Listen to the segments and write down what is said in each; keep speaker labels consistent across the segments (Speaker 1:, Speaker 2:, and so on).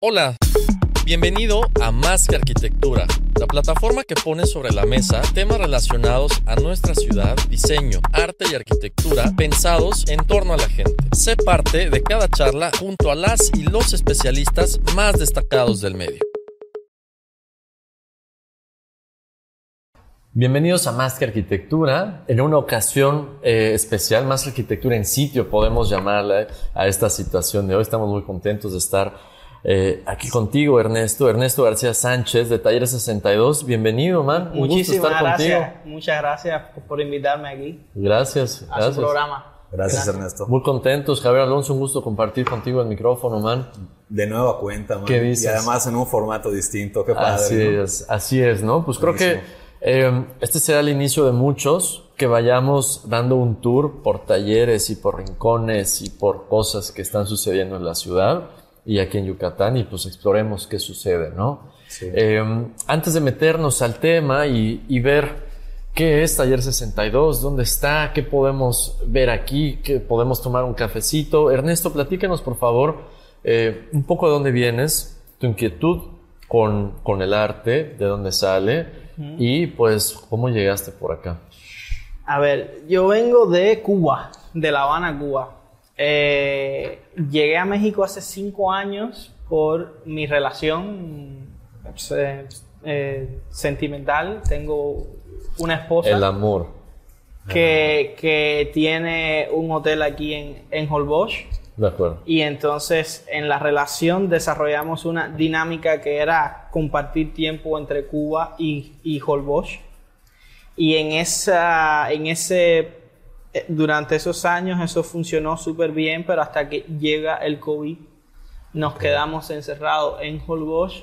Speaker 1: Hola, bienvenido a Más que Arquitectura, la plataforma que pone sobre la mesa temas relacionados a nuestra ciudad, diseño, arte y arquitectura pensados en torno a la gente. Sé parte de cada charla junto a las y los especialistas más destacados del medio. Bienvenidos a Más que Arquitectura, en una ocasión eh, especial, Más Arquitectura en sitio, podemos llamarla a esta situación de hoy. Estamos muy contentos de estar eh, aquí contigo, Ernesto. Ernesto García Sánchez, de Taller 62. Bienvenido, man. Un
Speaker 2: Muchísimas
Speaker 1: gusto estar
Speaker 2: gracias.
Speaker 1: contigo.
Speaker 2: Muchas gracias por invitarme aquí
Speaker 1: Gracias,
Speaker 2: a
Speaker 1: gracias.
Speaker 2: su programa.
Speaker 3: Gracias, Ernesto.
Speaker 1: Muy contentos, Javier Alonso, un gusto compartir contigo el micrófono, man.
Speaker 3: De nueva cuenta, man.
Speaker 1: ¿Qué dices?
Speaker 3: Y además en un formato distinto. Qué padre.
Speaker 1: Así
Speaker 3: ¿no?
Speaker 1: es, así es, ¿no? Pues creo que eh, este será el inicio de muchos que vayamos dando un tour por talleres y por rincones y por cosas que están sucediendo en la ciudad y aquí en Yucatán y pues exploremos qué sucede, ¿no?
Speaker 3: Sí.
Speaker 1: Eh, antes de meternos al tema y, y ver qué es Taller 62, dónde está, qué podemos ver aquí, qué podemos tomar un cafecito. Ernesto, platícanos por favor eh, un poco de dónde vienes, tu inquietud con, con el arte, de dónde sale y pues cómo llegaste por acá.
Speaker 2: A ver, yo vengo de Cuba, de La Habana, Cuba. Eh, llegué a México hace cinco años por mi relación eh, eh, sentimental. Tengo una esposa
Speaker 1: El amor.
Speaker 2: que, que tiene un hotel aquí en, en Holbox.
Speaker 1: De acuerdo.
Speaker 2: Y entonces en la relación desarrollamos una dinámica que era compartir tiempo entre Cuba y, y Holbox. Y en, esa, en ese, durante esos años eso funcionó súper bien, pero hasta que llega el COVID nos quedamos encerrados en Holbox.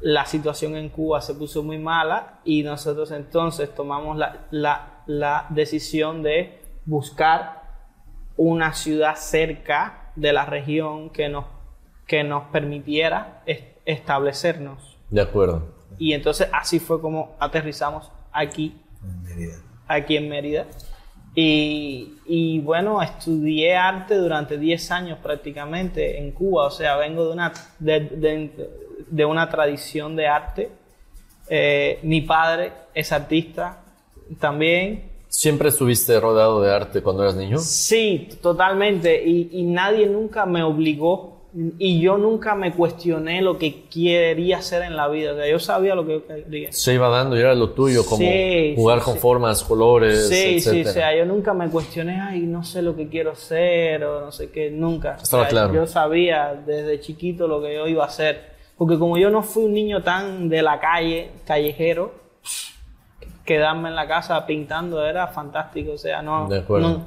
Speaker 2: La situación en Cuba se puso muy mala y nosotros entonces tomamos la, la, la decisión de buscar una ciudad cerca de la región que nos, que nos permitiera es- establecernos.
Speaker 1: De acuerdo.
Speaker 2: Y entonces así fue como aterrizamos aquí,
Speaker 3: En Mérida.
Speaker 2: aquí en Mérida. Y, y bueno, estudié arte durante 10 años prácticamente en Cuba, o sea, vengo de una, de, de- de una tradición de arte. Eh, mi padre es artista también,
Speaker 1: ¿Siempre estuviste rodeado de arte cuando eras niño?
Speaker 2: Sí, totalmente. Y, y nadie nunca me obligó. Y yo nunca me cuestioné lo que quería hacer en la vida. O sea, yo sabía lo que yo quería.
Speaker 1: Se iba dando y era lo tuyo, como
Speaker 2: Sí,
Speaker 1: jugar
Speaker 2: sí,
Speaker 1: con
Speaker 2: sí.
Speaker 1: formas, colores,
Speaker 2: Sí, sí, o sea, yo nunca me cuestioné, ay, no sé lo que quiero ser o no sé qué, nunca. O
Speaker 1: Estaba
Speaker 2: sea,
Speaker 1: claro.
Speaker 2: Yo sabía desde chiquito lo que yo iba a hacer. Porque como yo no fui un niño tan de la calle, callejero, quedarme en la casa pintando era fantástico. O sea, no,
Speaker 1: De
Speaker 2: no,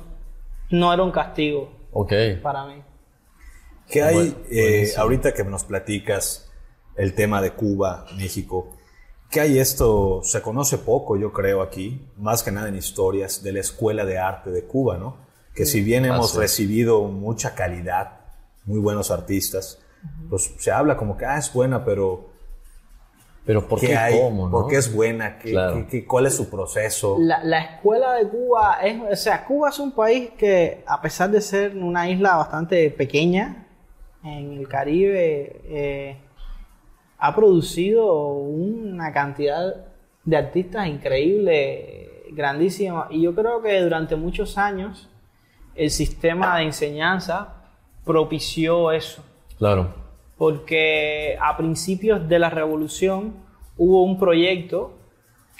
Speaker 2: no era un castigo
Speaker 1: Ok.
Speaker 2: para mí.
Speaker 3: ¿Qué hay
Speaker 1: Bueno,
Speaker 3: eh, ahorita que nos platicas el tema de Cuba, México? ¿Qué hay esto? Se conoce poco, yo creo, aquí, más que nada en historias de la Escuela de Arte de Cuba, ¿no? Que si bien hemos
Speaker 1: Así es.
Speaker 3: recibido mucha calidad, muy buenos artistas, pues se habla como que ah, es buena, pero
Speaker 1: Pero ¿por
Speaker 3: ¿qué,
Speaker 1: qué,
Speaker 3: hay?
Speaker 1: cómo, no?
Speaker 3: ¿Por qué es buena? ¿Qué,
Speaker 1: Claro.
Speaker 3: qué- qué- ¿Cuál es su proceso?
Speaker 2: La, la escuela de Cuba es, o sea, Cuba es un país que a pesar de ser una isla bastante pequeña en el Caribe, eh, ha producido una cantidad de artistas increíble, grandísima. Y yo creo que durante muchos años el sistema de enseñanza propició eso
Speaker 1: Claro.
Speaker 2: porque a principios de la revolución hubo un proyecto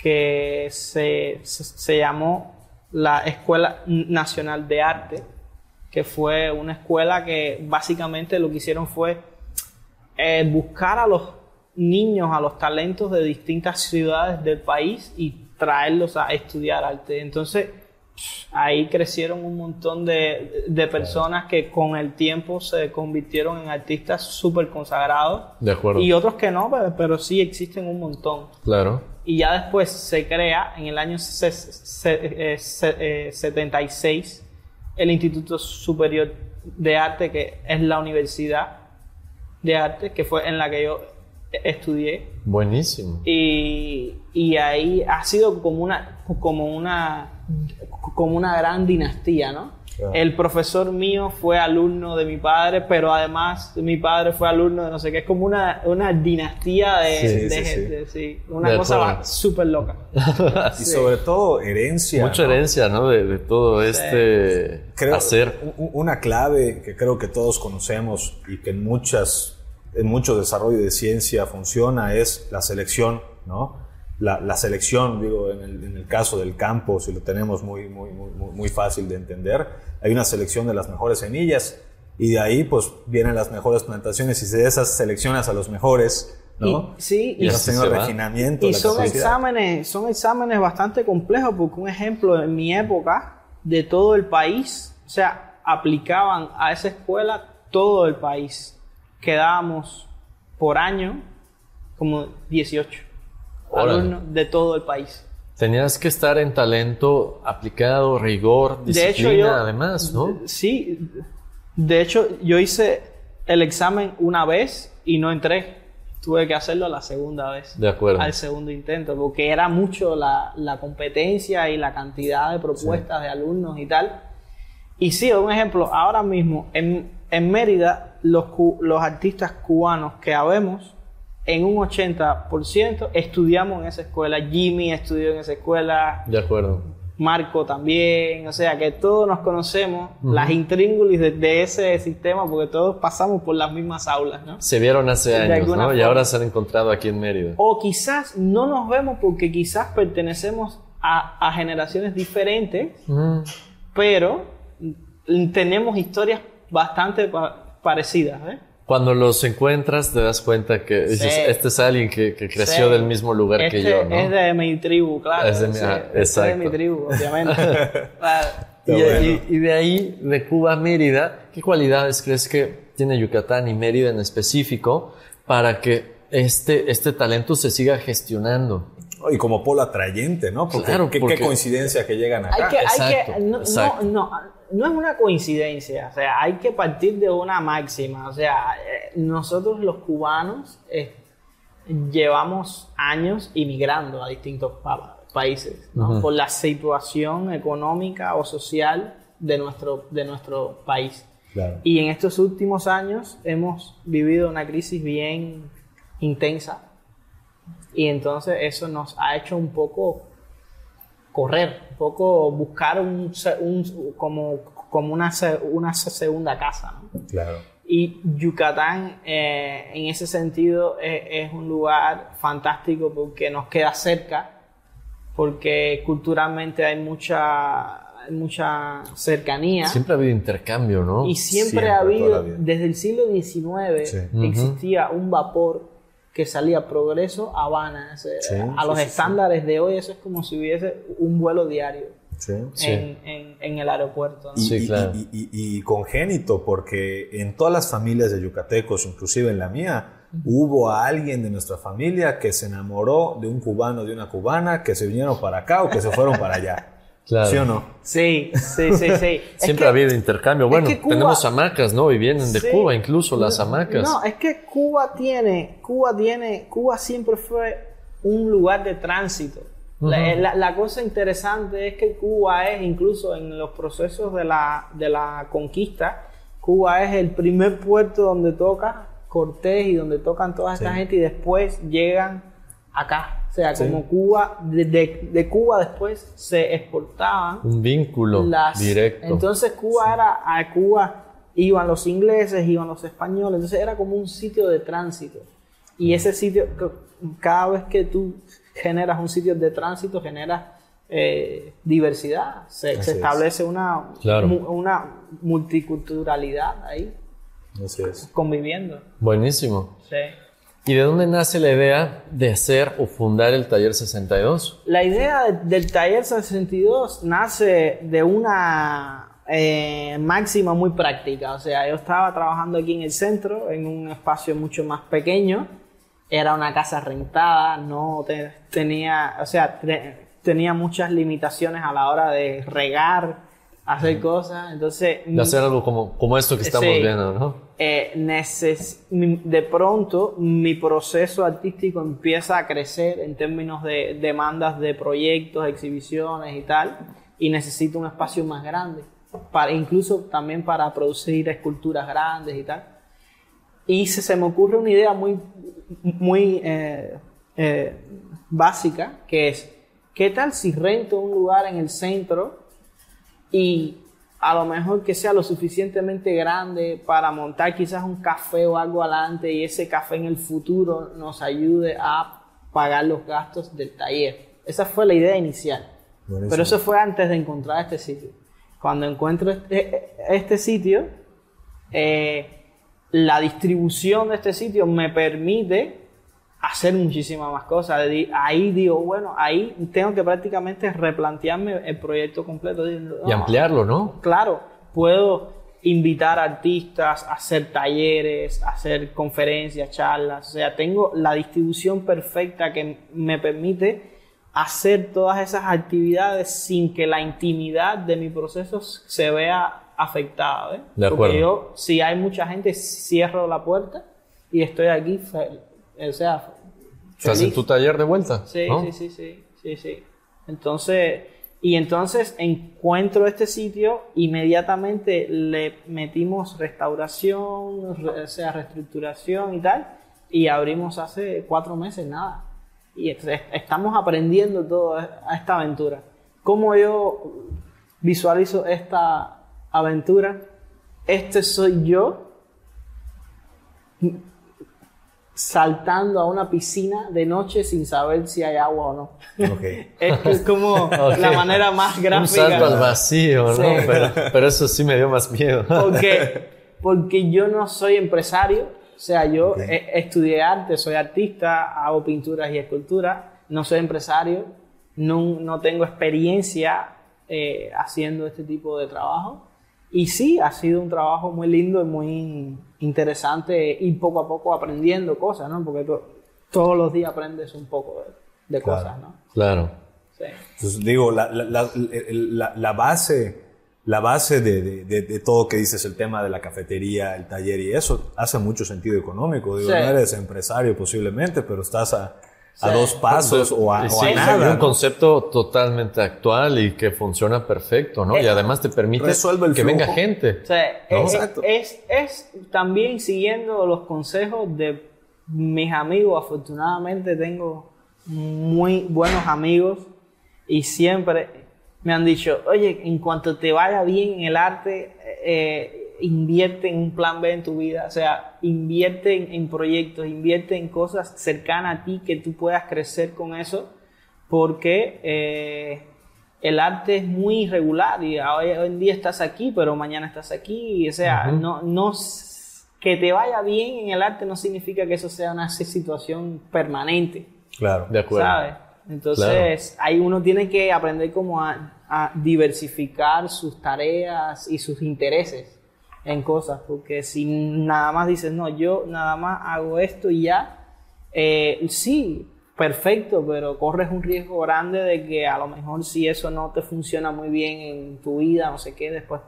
Speaker 2: que se, se- se llamó la Escuela Nacional de Arte, que fue una escuela que básicamente lo que hicieron fue eh, buscar a los niños, a los talentos de distintas ciudades del país y traerlos a estudiar arte. Entonces, ahí crecieron un montón de, de personas que con el tiempo se convirtieron en artistas súper consagrados.
Speaker 1: De acuerdo.
Speaker 2: Y otros que no, pero, pero sí existen un montón.
Speaker 1: Claro.
Speaker 2: Y ya después se crea en el año se- se- eh, se- eh, 76 el Instituto Superior de Arte, que es la Universidad de Arte, que fue en la que yo estudié.
Speaker 1: Buenísimo.
Speaker 2: Y, y ahí ha sido como una, como una, como una gran dinastía, ¿no? El profesor mío fue alumno de mi padre, pero además mi padre fue alumno de no sé qué. Es como una, una dinastía de,
Speaker 1: Sí,
Speaker 2: de
Speaker 3: sí, sí.
Speaker 2: gente, sí. Una
Speaker 1: De
Speaker 2: cosa
Speaker 1: acuerdo.
Speaker 2: va- súper loca.
Speaker 3: Y sobre todo herencia.
Speaker 1: Mucha
Speaker 3: ¿no?
Speaker 1: herencia, ¿no? De, de todo este
Speaker 3: creo,
Speaker 1: hacer.
Speaker 3: Una clave que creo que todos conocemos y que en muchas, en mucho desarrollo de ciencia funciona es la selección, ¿no? La, la selección, digo, en el, en el caso del campo, si lo tenemos muy, muy, muy, fácil de entender, hay una selección de las mejores semillas y de ahí pues vienen las mejores plantaciones y de esas seleccionas a los mejores, ¿no?
Speaker 2: Y- sí,
Speaker 3: y
Speaker 2: y-
Speaker 3: refinamiento.
Speaker 2: Y
Speaker 3: la
Speaker 2: son
Speaker 3: capacidad.
Speaker 2: exámenes, son exámenes bastante complejos, porque un ejemplo, en mi época, de todo el país, o sea, aplicaban a esa escuela todo el país. Quedábamos por año como 18
Speaker 1: Órale.
Speaker 2: alumnos de todo el país.
Speaker 1: Tenías que estar en talento aplicado, rigor,
Speaker 2: De
Speaker 1: disciplina,
Speaker 2: hecho, yo.
Speaker 1: además, ¿no?
Speaker 2: Sí. De hecho, yo hice el examen una vez y no entré. Tuve que hacerlo la segunda vez.
Speaker 1: De acuerdo.
Speaker 2: Al segundo intento, porque era mucho la, la competencia y la cantidad de propuestas de alumnos y tal. Y sí, un ejemplo, ahora mismo en, en Mérida, los, los artistas cubanos que habemos, en un 80% estudiamos en esa escuela. Jimmy estudió en esa escuela,
Speaker 1: De acuerdo.
Speaker 2: Marco también, o sea que todos nos conocemos, las intríngulis de, de ese sistema, porque todos pasamos por las mismas aulas, ¿no?
Speaker 1: Se vieron hace
Speaker 2: De
Speaker 1: años, ¿no? Y ahora se han encontrado aquí en Mérida.
Speaker 2: O quizás no nos vemos porque quizás pertenecemos a, a generaciones diferentes, pero tenemos historias bastante pa- parecidas, ¿eh?
Speaker 1: Cuando los encuentras te das cuenta que dices,
Speaker 2: Sí.
Speaker 1: este es alguien que, que creció
Speaker 2: Sí.
Speaker 1: del mismo lugar que
Speaker 2: Este
Speaker 1: yo, ¿no?
Speaker 2: Es de mi tribu, claro.
Speaker 1: Es de mi-
Speaker 2: sí,
Speaker 1: ah,
Speaker 2: este es de mi tribu, obviamente. Claro.
Speaker 1: Y,
Speaker 3: Está bueno.
Speaker 1: y- y de ahí, de Cuba a Mérida, ¿qué cualidades crees que tiene Yucatán y Mérida en específico para que este, este talento se siga gestionando?
Speaker 3: Y como polo atrayente, ¿no? Porque,
Speaker 1: Claro,
Speaker 3: qué,
Speaker 1: porque-
Speaker 3: qué coincidencia que llegan acá.
Speaker 2: hay que, hay
Speaker 1: exacto,
Speaker 2: que, no,
Speaker 1: exacto.
Speaker 2: no, no, no es una coincidencia, o sea, hay que partir de una máxima, o sea, eh, nosotros los cubanos eh, llevamos años inmigrando a distintos pa- países, ¿no? por la situación económica o social de nuestro, de nuestro país.
Speaker 3: Claro.
Speaker 2: Y en estos últimos años hemos vivido una crisis bien intensa y entonces eso nos ha hecho un poco correr, un poco buscar un, un- como, como una, una se- segunda casa. ¿no?
Speaker 3: Claro.
Speaker 2: Y Yucatán eh, en ese sentido es, es un lugar fantástico porque nos queda cerca, porque culturalmente hay mucha, mucha cercanía.
Speaker 1: Siempre ha habido intercambio, ¿no?
Speaker 2: Y siempre,
Speaker 3: Siempre,
Speaker 2: ha habido, desde el siglo XIX,
Speaker 3: Sí.
Speaker 2: existía un vapor que salía Progreso a Habana. O sea,
Speaker 3: Sí,
Speaker 2: a
Speaker 3: sí,
Speaker 2: los
Speaker 3: sí,
Speaker 2: estándares de hoy, eso es como si hubiese un vuelo diario
Speaker 3: Sí.
Speaker 1: Sí.
Speaker 2: en, en- en el aeropuerto. ¿no?
Speaker 3: Y,
Speaker 1: Sí,
Speaker 3: y-
Speaker 1: claro.
Speaker 3: y- y- y congénito, porque en todas las familias de yucatecos, inclusive en la mía, hubo a alguien de nuestra familia que se enamoró de un cubano, de una cubana, que se vinieron para acá o que se fueron para allá.
Speaker 1: Claro.
Speaker 3: ¿Sí o no?
Speaker 2: Sí, sí, sí, sí.
Speaker 1: Siempre
Speaker 2: que-
Speaker 1: ha habido intercambio. Bueno,
Speaker 2: que Cuba-
Speaker 1: tenemos hamacas, ¿no? Y vienen de
Speaker 2: Sí.
Speaker 1: Cuba, incluso las hamacas.
Speaker 2: No, es que Cuba tiene, Cuba tiene, Cuba siempre fue un lugar de tránsito. La, la- la cosa interesante es que Cuba es, incluso en los procesos de la, de la conquista, Cuba es el primer puerto donde toca Cortés y donde tocan toda esta
Speaker 3: Sí.
Speaker 2: gente y después llegan acá. O sea,
Speaker 3: Sí.
Speaker 2: como Cuba, de, de- de Cuba después se exportaban
Speaker 1: Un vínculo
Speaker 2: las-
Speaker 1: directo.
Speaker 2: Entonces Cuba era, a Cuba iban los ingleses, iban los españoles, entonces era como un sitio de tránsito. Y ese sitio, cada vez que tú generas un sitio de tránsito, generas eh, diversidad, se,
Speaker 3: es.
Speaker 2: establece una,
Speaker 1: Claro.
Speaker 2: mu- una multiculturalidad ahí
Speaker 3: Así es.
Speaker 2: conviviendo.
Speaker 1: Buenísimo.
Speaker 2: Sí.
Speaker 1: ¿Y de dónde nace la idea de hacer o fundar el Taller 62?
Speaker 2: La idea de- del Taller 62 nace de una eh, máxima muy práctica. O sea, yo estaba trabajando aquí en el centro, en un espacio mucho más pequeño. Era una casa rentada, no te- tenía, o sea, te- tenía muchas limitaciones a la hora de regar, hacer cosas. Entonces,
Speaker 1: De hacer algo como, como esto que estamos
Speaker 2: Sí.
Speaker 1: viendo, ¿no?
Speaker 2: eh, neces- de pronto mi proceso artístico empieza a crecer en términos de demandas de proyectos, exhibiciones y tal, y necesito un espacio más grande, para, incluso también para producir esculturas grandes y tal. Y se, se me ocurre una idea muy, muy eh, eh, básica, que es, ¿qué tal si rento un lugar en el centro y a lo mejor que sea lo suficientemente grande para montar quizás un café o algo adelante y ese café en el futuro nos ayude a pagar los gastos del taller. Esa fue la idea inicial.
Speaker 3: Buenísimo.
Speaker 2: Pero eso fue antes de encontrar este sitio. Cuando encuentro este, este sitio, eh, la distribución de este sitio me permite hacer muchísimas más cosas. Ahí digo, bueno, ahí tengo que prácticamente replantearme el proyecto completo. Digo,
Speaker 1: Y
Speaker 2: no,
Speaker 1: ampliarlo, ¿no?
Speaker 2: Claro, puedo invitar artistas, hacer talleres, hacer conferencias, charlas. O sea, tengo la distribución perfecta que me permite hacer todas esas actividades sin que la intimidad de mi proceso se vea afectada. ¿ves?
Speaker 1: De acuerdo.
Speaker 2: Porque yo, si hay mucha gente, cierro la puerta y estoy aquí, o sea,
Speaker 1: Estás en tu taller de vuelta.
Speaker 2: Sí,
Speaker 1: ¿no?
Speaker 2: sí, sí, sí, sí, sí. Entonces, y entonces encuentro este sitio, inmediatamente le metimos restauración, re- o sea, reestructuración y tal, y abrimos hace cuatro meses, nada. Y est- est- estamos aprendiendo toda esta aventura. ¿Cómo yo visualizo esta aventura? Este soy yo saltando a una piscina de noche sin saber si hay agua o no.
Speaker 3: Ok.
Speaker 2: Es es como la manera más
Speaker 1: Un
Speaker 2: gráfica.
Speaker 1: salto al vacío, ¿no?
Speaker 2: Sí.
Speaker 1: Pero, pero eso sí me dio más miedo.
Speaker 2: Porque, porque yo no soy empresario, o sea, yo
Speaker 3: Ok.
Speaker 2: eh, estudié arte, soy artista, hago pinturas y esculturas, no soy empresario, no, no tengo experiencia eh, haciendo este tipo de trabajo. Y sí, ha sido un trabajo muy lindo y muy interesante y poco a poco aprendiendo cosas, ¿no? Porque to- todos los días aprendes un poco de, de
Speaker 3: Claro.
Speaker 2: cosas, ¿no?
Speaker 1: Claro.
Speaker 2: Sí.
Speaker 3: Entonces, digo, la, la- la- la- base, la base de, de- de- de todo que dices, el tema de la cafetería, el taller y eso, hace mucho sentido económico. Digo,
Speaker 2: Sí.
Speaker 3: no eres empresario posiblemente, pero estás a, a dos pasos o a,
Speaker 1: Y
Speaker 3: o
Speaker 1: sí,
Speaker 3: a
Speaker 1: es
Speaker 3: nada.
Speaker 1: un concepto totalmente actual y que funciona perfecto, ¿no?
Speaker 2: Eh,
Speaker 1: y además te permite
Speaker 3: el
Speaker 1: que
Speaker 3: flujo.
Speaker 1: venga gente.
Speaker 2: O sea,
Speaker 1: ¿No?
Speaker 2: es,
Speaker 3: Exacto.
Speaker 2: es, es también siguiendo los consejos de mis amigos. Afortunadamente tengo muy buenos amigos y siempre me han dicho, oye, en cuanto te vaya bien en el arte, eh, invierte en un plan B en tu vida. O sea, invierte en, en proyectos, invierte en cosas cercanas a ti que tú puedas crecer con eso porque... eh, el arte es muy irregular y hoy, hoy en día estás aquí, pero mañana estás aquí. O sea, no, que te vaya bien en el arte no significa que eso sea una situación permanente,
Speaker 3: Claro.
Speaker 1: De acuerdo.
Speaker 2: ¿sabes? Entonces, ahí uno tiene que aprender como a, a diversificar sus tareas y sus intereses en cosas, porque si nada más dices, no, yo nada más hago esto y ya, eh, sí, perfecto, pero corres un riesgo grande de que a lo mejor si eso no te funciona muy bien en tu vida, no sé qué, después,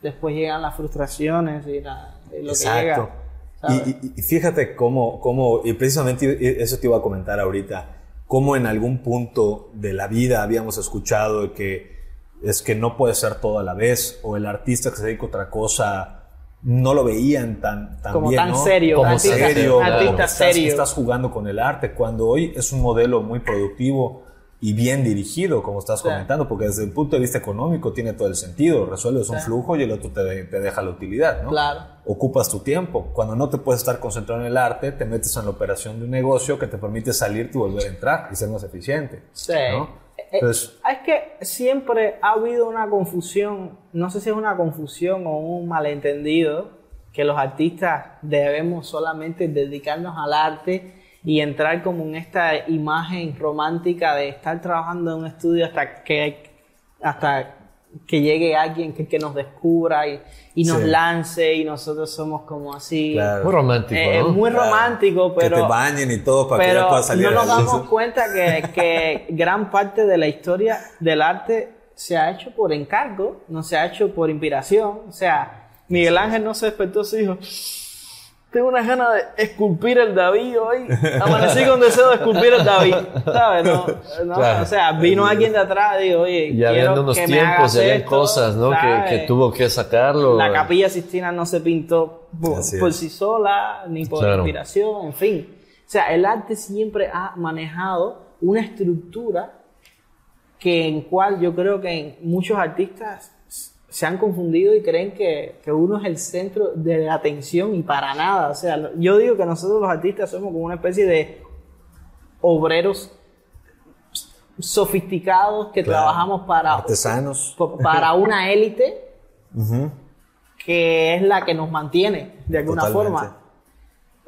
Speaker 2: después llegan las frustraciones y, la- y lo que
Speaker 3: Exacto.
Speaker 2: llega. ¿sabes?
Speaker 3: Y, y- fíjate cómo, cómo, y precisamente eso te iba a comentar ahorita, cómo en algún punto de la vida habíamos escuchado que es que no puede ser todo a la vez, o el artista que se dedica a otra cosa no lo veían tan, tan
Speaker 2: Como
Speaker 3: bien,
Speaker 2: tan
Speaker 3: ¿no?
Speaker 2: serio,
Speaker 1: Como
Speaker 2: un artista,
Speaker 1: serio,
Speaker 2: un
Speaker 1: claro.
Speaker 2: artista
Speaker 3: estás,
Speaker 2: serio.
Speaker 3: estás jugando con el arte, cuando hoy es un modelo muy productivo y bien dirigido, como estás comentando, porque desde el punto de vista económico tiene todo el sentido. Resuelves un
Speaker 2: Sí.
Speaker 3: flujo y el otro te, te deja la utilidad, ¿no?
Speaker 2: Claro.
Speaker 3: Ocupas tu tiempo. Cuando no te puedes estar concentrado en el arte, te metes en la operación de un negocio que te permite salirte y volver a entrar y ser más eficiente.
Speaker 2: Sí.
Speaker 3: ¿no?
Speaker 2: Eh,
Speaker 3: Entonces,
Speaker 2: es que siempre ha habido una confusión, no sé si es una confusión o un malentendido, que los artistas debemos solamente dedicarnos al arte y entrar como en esta imagen romántica de estar trabajando en un estudio hasta que hasta que llegue alguien que, que nos descubra y, y nos
Speaker 3: Sí.
Speaker 2: lance y nosotros somos como así
Speaker 3: Claro.
Speaker 1: Muy romántico,
Speaker 2: Eh,
Speaker 1: ¿no?
Speaker 2: muy
Speaker 3: Claro.
Speaker 2: romántico pero
Speaker 3: Que te bañen y todo para que ya
Speaker 2: pero
Speaker 3: puedas salir
Speaker 2: no nos damos cuenta que, que gran parte de la historia del arte se ha hecho por encargo, no se ha hecho por inspiración. O sea, Miguel Ángel no se despertó y dijo, tengo una ganas de esculpir el David hoy. Amanecí con deseo de esculpir el David. ¿Sabes? No, no,
Speaker 1: Claro.
Speaker 2: O sea, vino alguien de atrás y dijo, oye,
Speaker 1: Ya
Speaker 2: quiero
Speaker 1: habían unos
Speaker 2: que
Speaker 1: tiempos, ya habían
Speaker 2: esto",
Speaker 1: cosas, ¿no? Que, que tuvo que sacarlo.
Speaker 2: La capilla Sistina no se pintó por, sí sola, ni por
Speaker 1: Claro.
Speaker 2: inspiración, en fin. O sea, el arte siempre ha manejado una estructura que en cual yo creo que en muchos artistas se han confundido y creen que, que uno es el centro de la atención y para nada. O sea, yo digo que nosotros los artistas somos como una especie de obreros sofisticados que
Speaker 3: Claro.
Speaker 2: trabajamos para,
Speaker 3: Artesanos.
Speaker 2: pa- para una élite que es la que nos mantiene de alguna
Speaker 3: Totalmente.
Speaker 2: forma.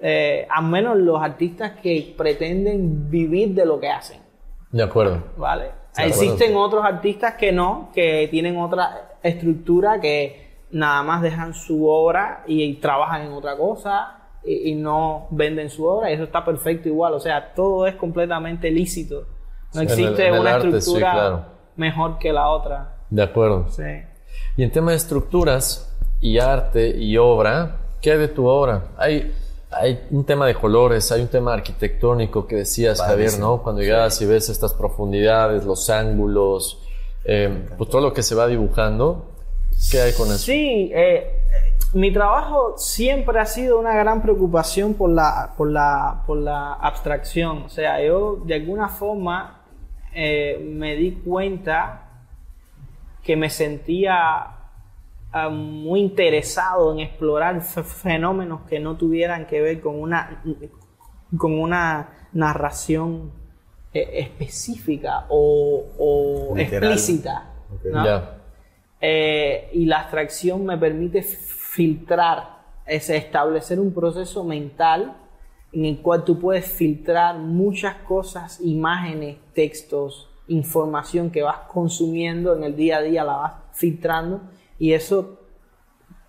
Speaker 2: Eh, al menos los artistas que pretenden vivir de lo que hacen,
Speaker 1: De acuerdo.
Speaker 2: ¿vale?
Speaker 1: De
Speaker 2: Existen
Speaker 1: acuerdo.
Speaker 2: otros artistas que no, que tienen otra estructura, que nada más dejan su obra y, trabajan en otra cosa y, y no venden su obra, y eso está perfecto igual, o sea, todo es completamente lícito. No
Speaker 1: Sí, en el-
Speaker 2: existe
Speaker 1: en
Speaker 2: una
Speaker 1: arte, sí,
Speaker 2: estructura
Speaker 1: claro.
Speaker 2: mejor que la otra.
Speaker 1: De acuerdo.
Speaker 2: Sí.
Speaker 1: Y en tema de estructuras y arte y obra, ¿qué hay de tu obra? Hay, hay un tema de colores, hay un tema arquitectónico que decías, Javier. ¿no? Cuando llegas y ves estas profundidades, los ángulos, eh, pues todo lo que se va dibujando, ¿qué hay con eso?
Speaker 2: Sí, eh, mi trabajo siempre ha sido una gran preocupación por la, por la, por la abstracción. O sea, yo de alguna forma eh, me di cuenta que me sentía ah, muy interesado en explorar fenómenos que no tuvieran que ver con una, con una narración eh, específica o, explícita. ¿no? Eh, y la abstracción me permite filtrar, es establecer un proceso mental en el cual tú puedes filtrar muchas cosas, imágenes, textos, información que vas consumiendo en el día a día, la vas filtrando y eso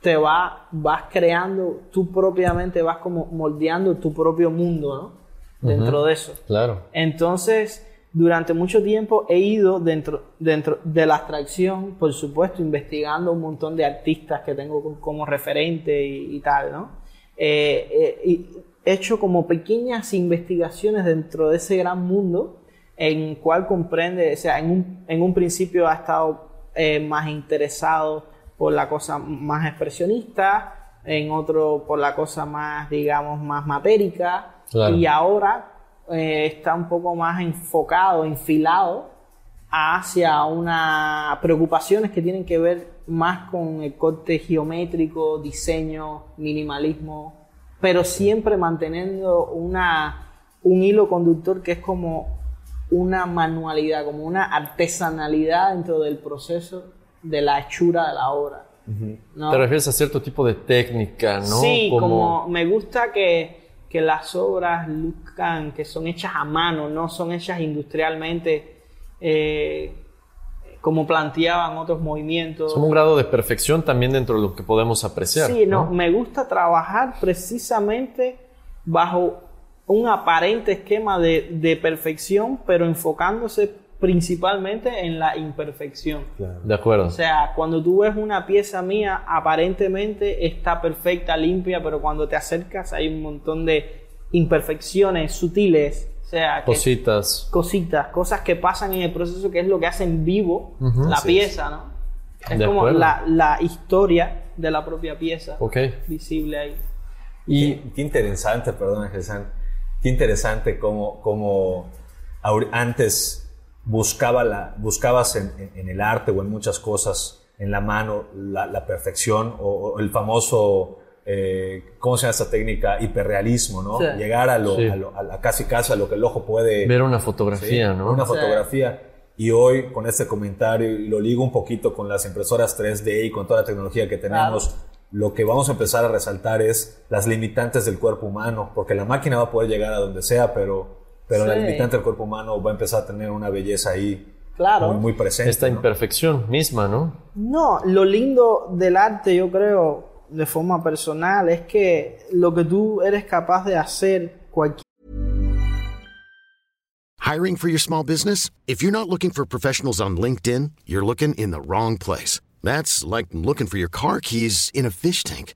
Speaker 2: te va, vas creando, tú propiamente vas como moldeando tu propio mundo, ¿no? Dentro de eso.
Speaker 1: Claro.
Speaker 2: Entonces, durante mucho tiempo he ido dentro, dentro de la abstracción, por supuesto, investigando un montón de artistas que tengo co- como referente y, y tal, ¿no? Eh, eh, y he hecho como pequeñas investigaciones dentro de ese gran mundo en cual comprende, o sea, en un, en un principio ha estado eh, más interesado por la cosa más expresionista, en otro por la cosa más, digamos, más matérica,
Speaker 1: Claro.
Speaker 2: y ahora eh, está un poco más enfocado, enfilado hacia una preocupaciones que tienen que ver más con el corte geométrico, diseño, minimalismo, pero siempre manteniendo una, un hilo conductor que es como una manualidad, como una artesanalidad dentro del proceso de la hechura de la obra. ¿no?
Speaker 1: Te refieres a cierto tipo de técnica, ¿no?
Speaker 2: Sí, como... me gusta que, que las obras luzcan, que son hechas a mano, no son hechas industrialmente, eh, como planteaban otros movimientos.
Speaker 1: Como un grado de perfección también dentro de lo que podemos apreciar.
Speaker 2: Sí, no,
Speaker 1: ¿no?
Speaker 2: me gusta trabajar precisamente bajo un aparente esquema de, de perfección, pero enfocándose principalmente en la imperfección.
Speaker 1: De acuerdo.
Speaker 2: O sea, cuando tú ves una pieza mía, aparentemente está perfecta, limpia, pero cuando te acercas hay un montón de imperfecciones sutiles. O sea, que-
Speaker 1: Cositas.
Speaker 2: cositas, cosas que pasan en el proceso, que es lo que hacen vivo
Speaker 1: Ujú.
Speaker 2: la
Speaker 3: Así
Speaker 2: pieza, ¿no? Es
Speaker 1: De
Speaker 2: como la, la historia de la propia pieza
Speaker 1: Ok.
Speaker 2: visible ahí.
Speaker 1: Y
Speaker 3: Qué interesante, perdón, San. Qué interesante cómo, cómo antes buscaba la, buscabas en, en- en el arte o en muchas cosas en la mano la, la perfección o, o el famoso, eh, ¿cómo se llama esta técnica? Hiperrealismo, ¿no?
Speaker 2: Sí.
Speaker 3: Llegar a, lo,
Speaker 1: Sí.
Speaker 3: a, lo- a la casi casi a lo que el ojo puede
Speaker 1: ver una fotografía,
Speaker 3: Sí,
Speaker 1: ¿no?
Speaker 3: Una
Speaker 2: Sí.
Speaker 3: fotografía. Y hoy con este comentario, y lo ligo un poquito con las impresoras 3D y con toda la tecnología que tenemos, lo que vamos a empezar a resaltar es las limitantes del cuerpo humano, porque la máquina va a poder llegar a donde sea, pero, pero la
Speaker 2: Sí.
Speaker 3: limitante del cuerpo humano va a empezar a tener una belleza ahí
Speaker 2: Claro.
Speaker 3: muy, muy presente.
Speaker 1: Esta
Speaker 3: ¿no?
Speaker 1: imperfección misma, ¿no?
Speaker 2: No, lo lindo del arte, yo creo, de forma personal, es que lo que tú eres capaz de hacer cualquier
Speaker 4: Hiring for your small business? If you're not looking for professionals on LinkedIn, you're looking in the wrong place. That's like looking for your car keys in a fish tank.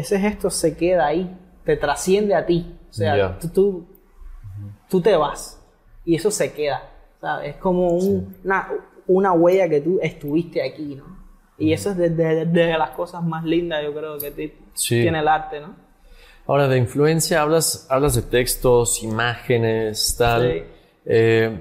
Speaker 2: ese gesto se queda ahí, te trasciende a ti. O sea,
Speaker 1: Ya.
Speaker 2: tú, tú, tú te vas y eso se queda. ¿sabes? Es como un- una, una huella que tú estuviste aquí, ¿no? Y eso es de, de- de las cosas más lindas, yo creo, que
Speaker 1: Sí.
Speaker 2: tiene el arte, ¿no?
Speaker 1: Ahora, de influencia, hablas, hablas de textos, imágenes, tal.
Speaker 2: Sí.
Speaker 1: Eh,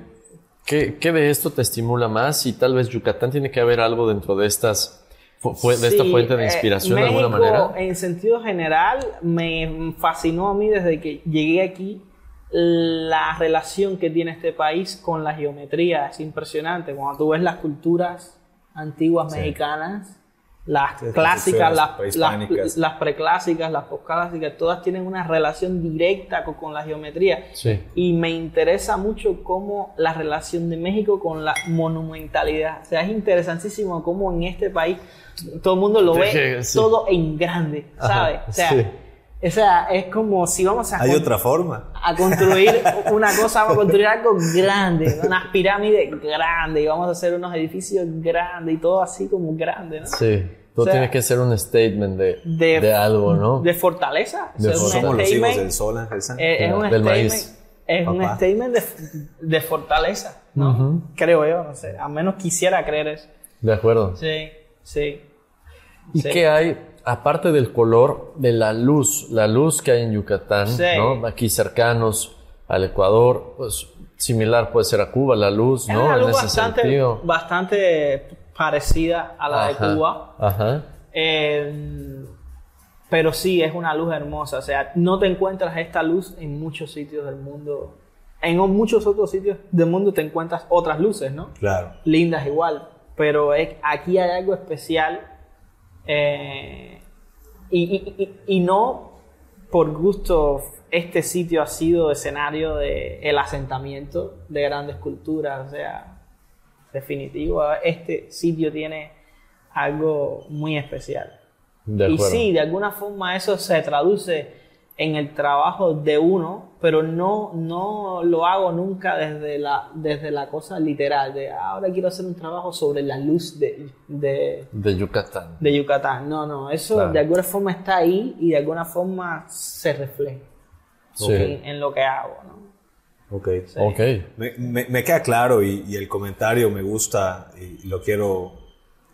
Speaker 1: ¿qué, qué de esto te estimula más? Y tal vez Yucatán tiene que haber algo dentro de estas fu- fu- de esta
Speaker 2: Sí,
Speaker 1: fuente de
Speaker 2: eh,
Speaker 1: inspiración de alguna manera.
Speaker 2: En sentido general, me fascinó a mí desde que llegué aquí la relación que tiene este país con la geometría. Es impresionante. Cuando tú ves las culturas antiguas mexicanas, las clásicas, las,
Speaker 3: prehispánicas.
Speaker 2: las, las preclásicas, las postclásicas, todas tienen una relación directa con, con la geometría.
Speaker 1: Sí.
Speaker 2: Y me interesa mucho cómo la relación de México con la monumentalidad. O sea, es interesantísimo cómo en este país todo el mundo lo ve
Speaker 1: Sí.
Speaker 2: todo en grande,
Speaker 1: Ajá,
Speaker 2: ¿sabes? O sea,
Speaker 1: sí.
Speaker 2: O sea, es como si vamos a,
Speaker 3: Hay otra forma.
Speaker 2: a construir una cosa, vamos a construir algo grande, unas pirámides grandes, y vamos a hacer unos edificios grandes y todo así como grande, ¿no?
Speaker 1: Sí. Todo
Speaker 2: O sea,
Speaker 1: tiene que ser un statement de,
Speaker 2: de-
Speaker 1: de algo, ¿no?
Speaker 2: De fortaleza. O
Speaker 1: De
Speaker 2: sea, es un
Speaker 3: Somos los hijos
Speaker 2: statement-
Speaker 3: del sol, Ángel Sánchez.
Speaker 2: Eh, es un
Speaker 1: Del
Speaker 2: statement,
Speaker 1: maíz.
Speaker 2: es un
Speaker 3: Papá.
Speaker 2: statement de, de fortaleza, ¿no? Creo yo, no sé. Al menos quisiera creer eso.
Speaker 1: De acuerdo.
Speaker 2: Sí, sí.
Speaker 1: ¿Y
Speaker 2: Sí.
Speaker 1: qué hay, aparte del color, de la luz? La luz que hay en Yucatán,
Speaker 2: Sí.
Speaker 1: ¿no? Aquí cercanos al Ecuador, pues similar puede ser a Cuba, la luz,
Speaker 2: Es
Speaker 1: ¿no?
Speaker 2: una luz
Speaker 1: en ese
Speaker 2: bastante,
Speaker 1: sentido.
Speaker 2: bastante parecida a la
Speaker 1: Ajá,
Speaker 2: de Cuba.
Speaker 1: Ajá.
Speaker 2: Eh, pero sí, es una luz hermosa. O sea, no te encuentras esta luz en muchos sitios del mundo. En muchos otros sitios del mundo te encuentras otras luces, ¿no?
Speaker 3: Claro.
Speaker 2: lindas igual, pero es- aquí hay algo especial eh, y, y- y- y no por gusto este sitio ha sido escenario de el asentamiento de grandes culturas, o sea, definitivo, este sitio tiene algo muy especial.
Speaker 1: De
Speaker 2: Y sí, de alguna forma eso se traduce en el trabajo de uno, pero no, no lo hago nunca desde la, desde la cosa literal, de "Ah, ahora quiero hacer un trabajo sobre la luz de, de,
Speaker 1: De Yucatán.
Speaker 2: de Yucatán. No, no, eso
Speaker 1: Claro.
Speaker 2: de alguna forma está ahí y de alguna forma se refleja
Speaker 1: Sí.
Speaker 2: en, en lo que hago. ¿no?
Speaker 3: Ok.
Speaker 1: Ok.
Speaker 3: Me, me- me queda claro y, y el comentario me gusta y lo quiero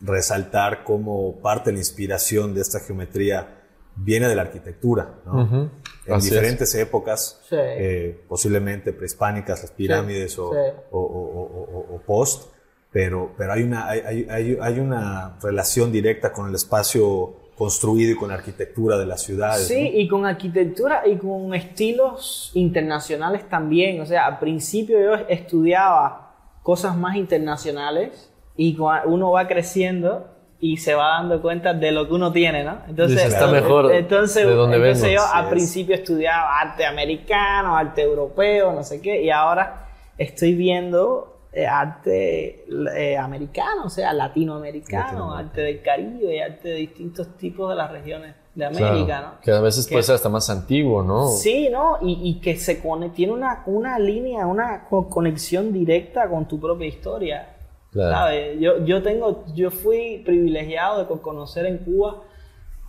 Speaker 3: resaltar como parte de la inspiración de esta geometría viene de la arquitectura, ¿no?
Speaker 1: Ujú.
Speaker 3: En
Speaker 1: Así es.
Speaker 3: diferentes épocas,
Speaker 2: Sí.
Speaker 3: eh, posiblemente prehispánicas, las pirámides o,
Speaker 2: sí.
Speaker 3: o- o- o- o- o post, pero, pero hay, una, hay, hay- hay- una relación directa con el espacio construido y con la arquitectura de las ciudades.
Speaker 2: Sí,
Speaker 3: ¿no?
Speaker 2: y con arquitectura y con estilos internacionales también. O sea, al principio yo estudiaba cosas más internacionales y uno va creciendo y se va dando cuenta de lo que uno tiene, ¿no? Entonces,
Speaker 1: Dice,
Speaker 3: está
Speaker 1: mejor
Speaker 2: entonces,
Speaker 1: de donde
Speaker 2: entonces
Speaker 1: vengo.
Speaker 2: yo
Speaker 3: Así
Speaker 2: al
Speaker 3: es.
Speaker 2: principio estudiaba arte americano, arte europeo, no sé qué, y ahora estoy viendo eh, arte eh, americano, o sea, latinoamericano,
Speaker 3: Latinoamericano.
Speaker 2: arte del Caribe, arte de distintos tipos de las regiones de América, ¿no?
Speaker 1: Que a veces
Speaker 2: Que-
Speaker 1: puede ser hasta más antiguo, ¿no?
Speaker 2: Sí, ¿no? Y, y que se tiene una, una línea, una co- conexión directa con tu propia historia.
Speaker 1: Claro.
Speaker 2: ¿Sabes? Yo, yo tengo, yo fui privilegiado de co- conocer en Cuba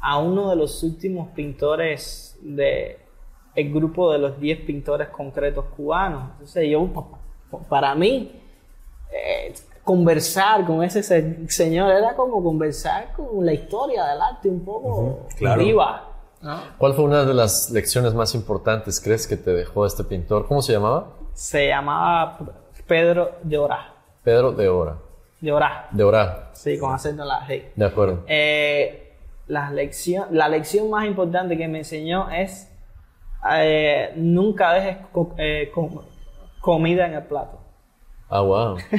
Speaker 2: a uno de los últimos pintores de el grupo de los 10 pintores concretos cubanos. Entonces yo, pa- pa- para mí, eh, conversar con ese se- señor era como conversar con la historia del arte un poco
Speaker 3: claro.
Speaker 2: viva. ¿no?
Speaker 1: ¿Cuál fue una de las lecciones más importantes, crees, que te dejó este pintor? ¿Cómo se llamaba?
Speaker 2: Se llamaba Pedro de.
Speaker 1: Pedro de Ora.
Speaker 2: De Orá.
Speaker 1: De Ora.
Speaker 2: Sí, con acento en la G.
Speaker 1: De acuerdo.
Speaker 2: Eh, la, lección, la lección más importante que me enseñó es eh, nunca dejes co- eh, com- comida en el plato.
Speaker 1: Ah, wow.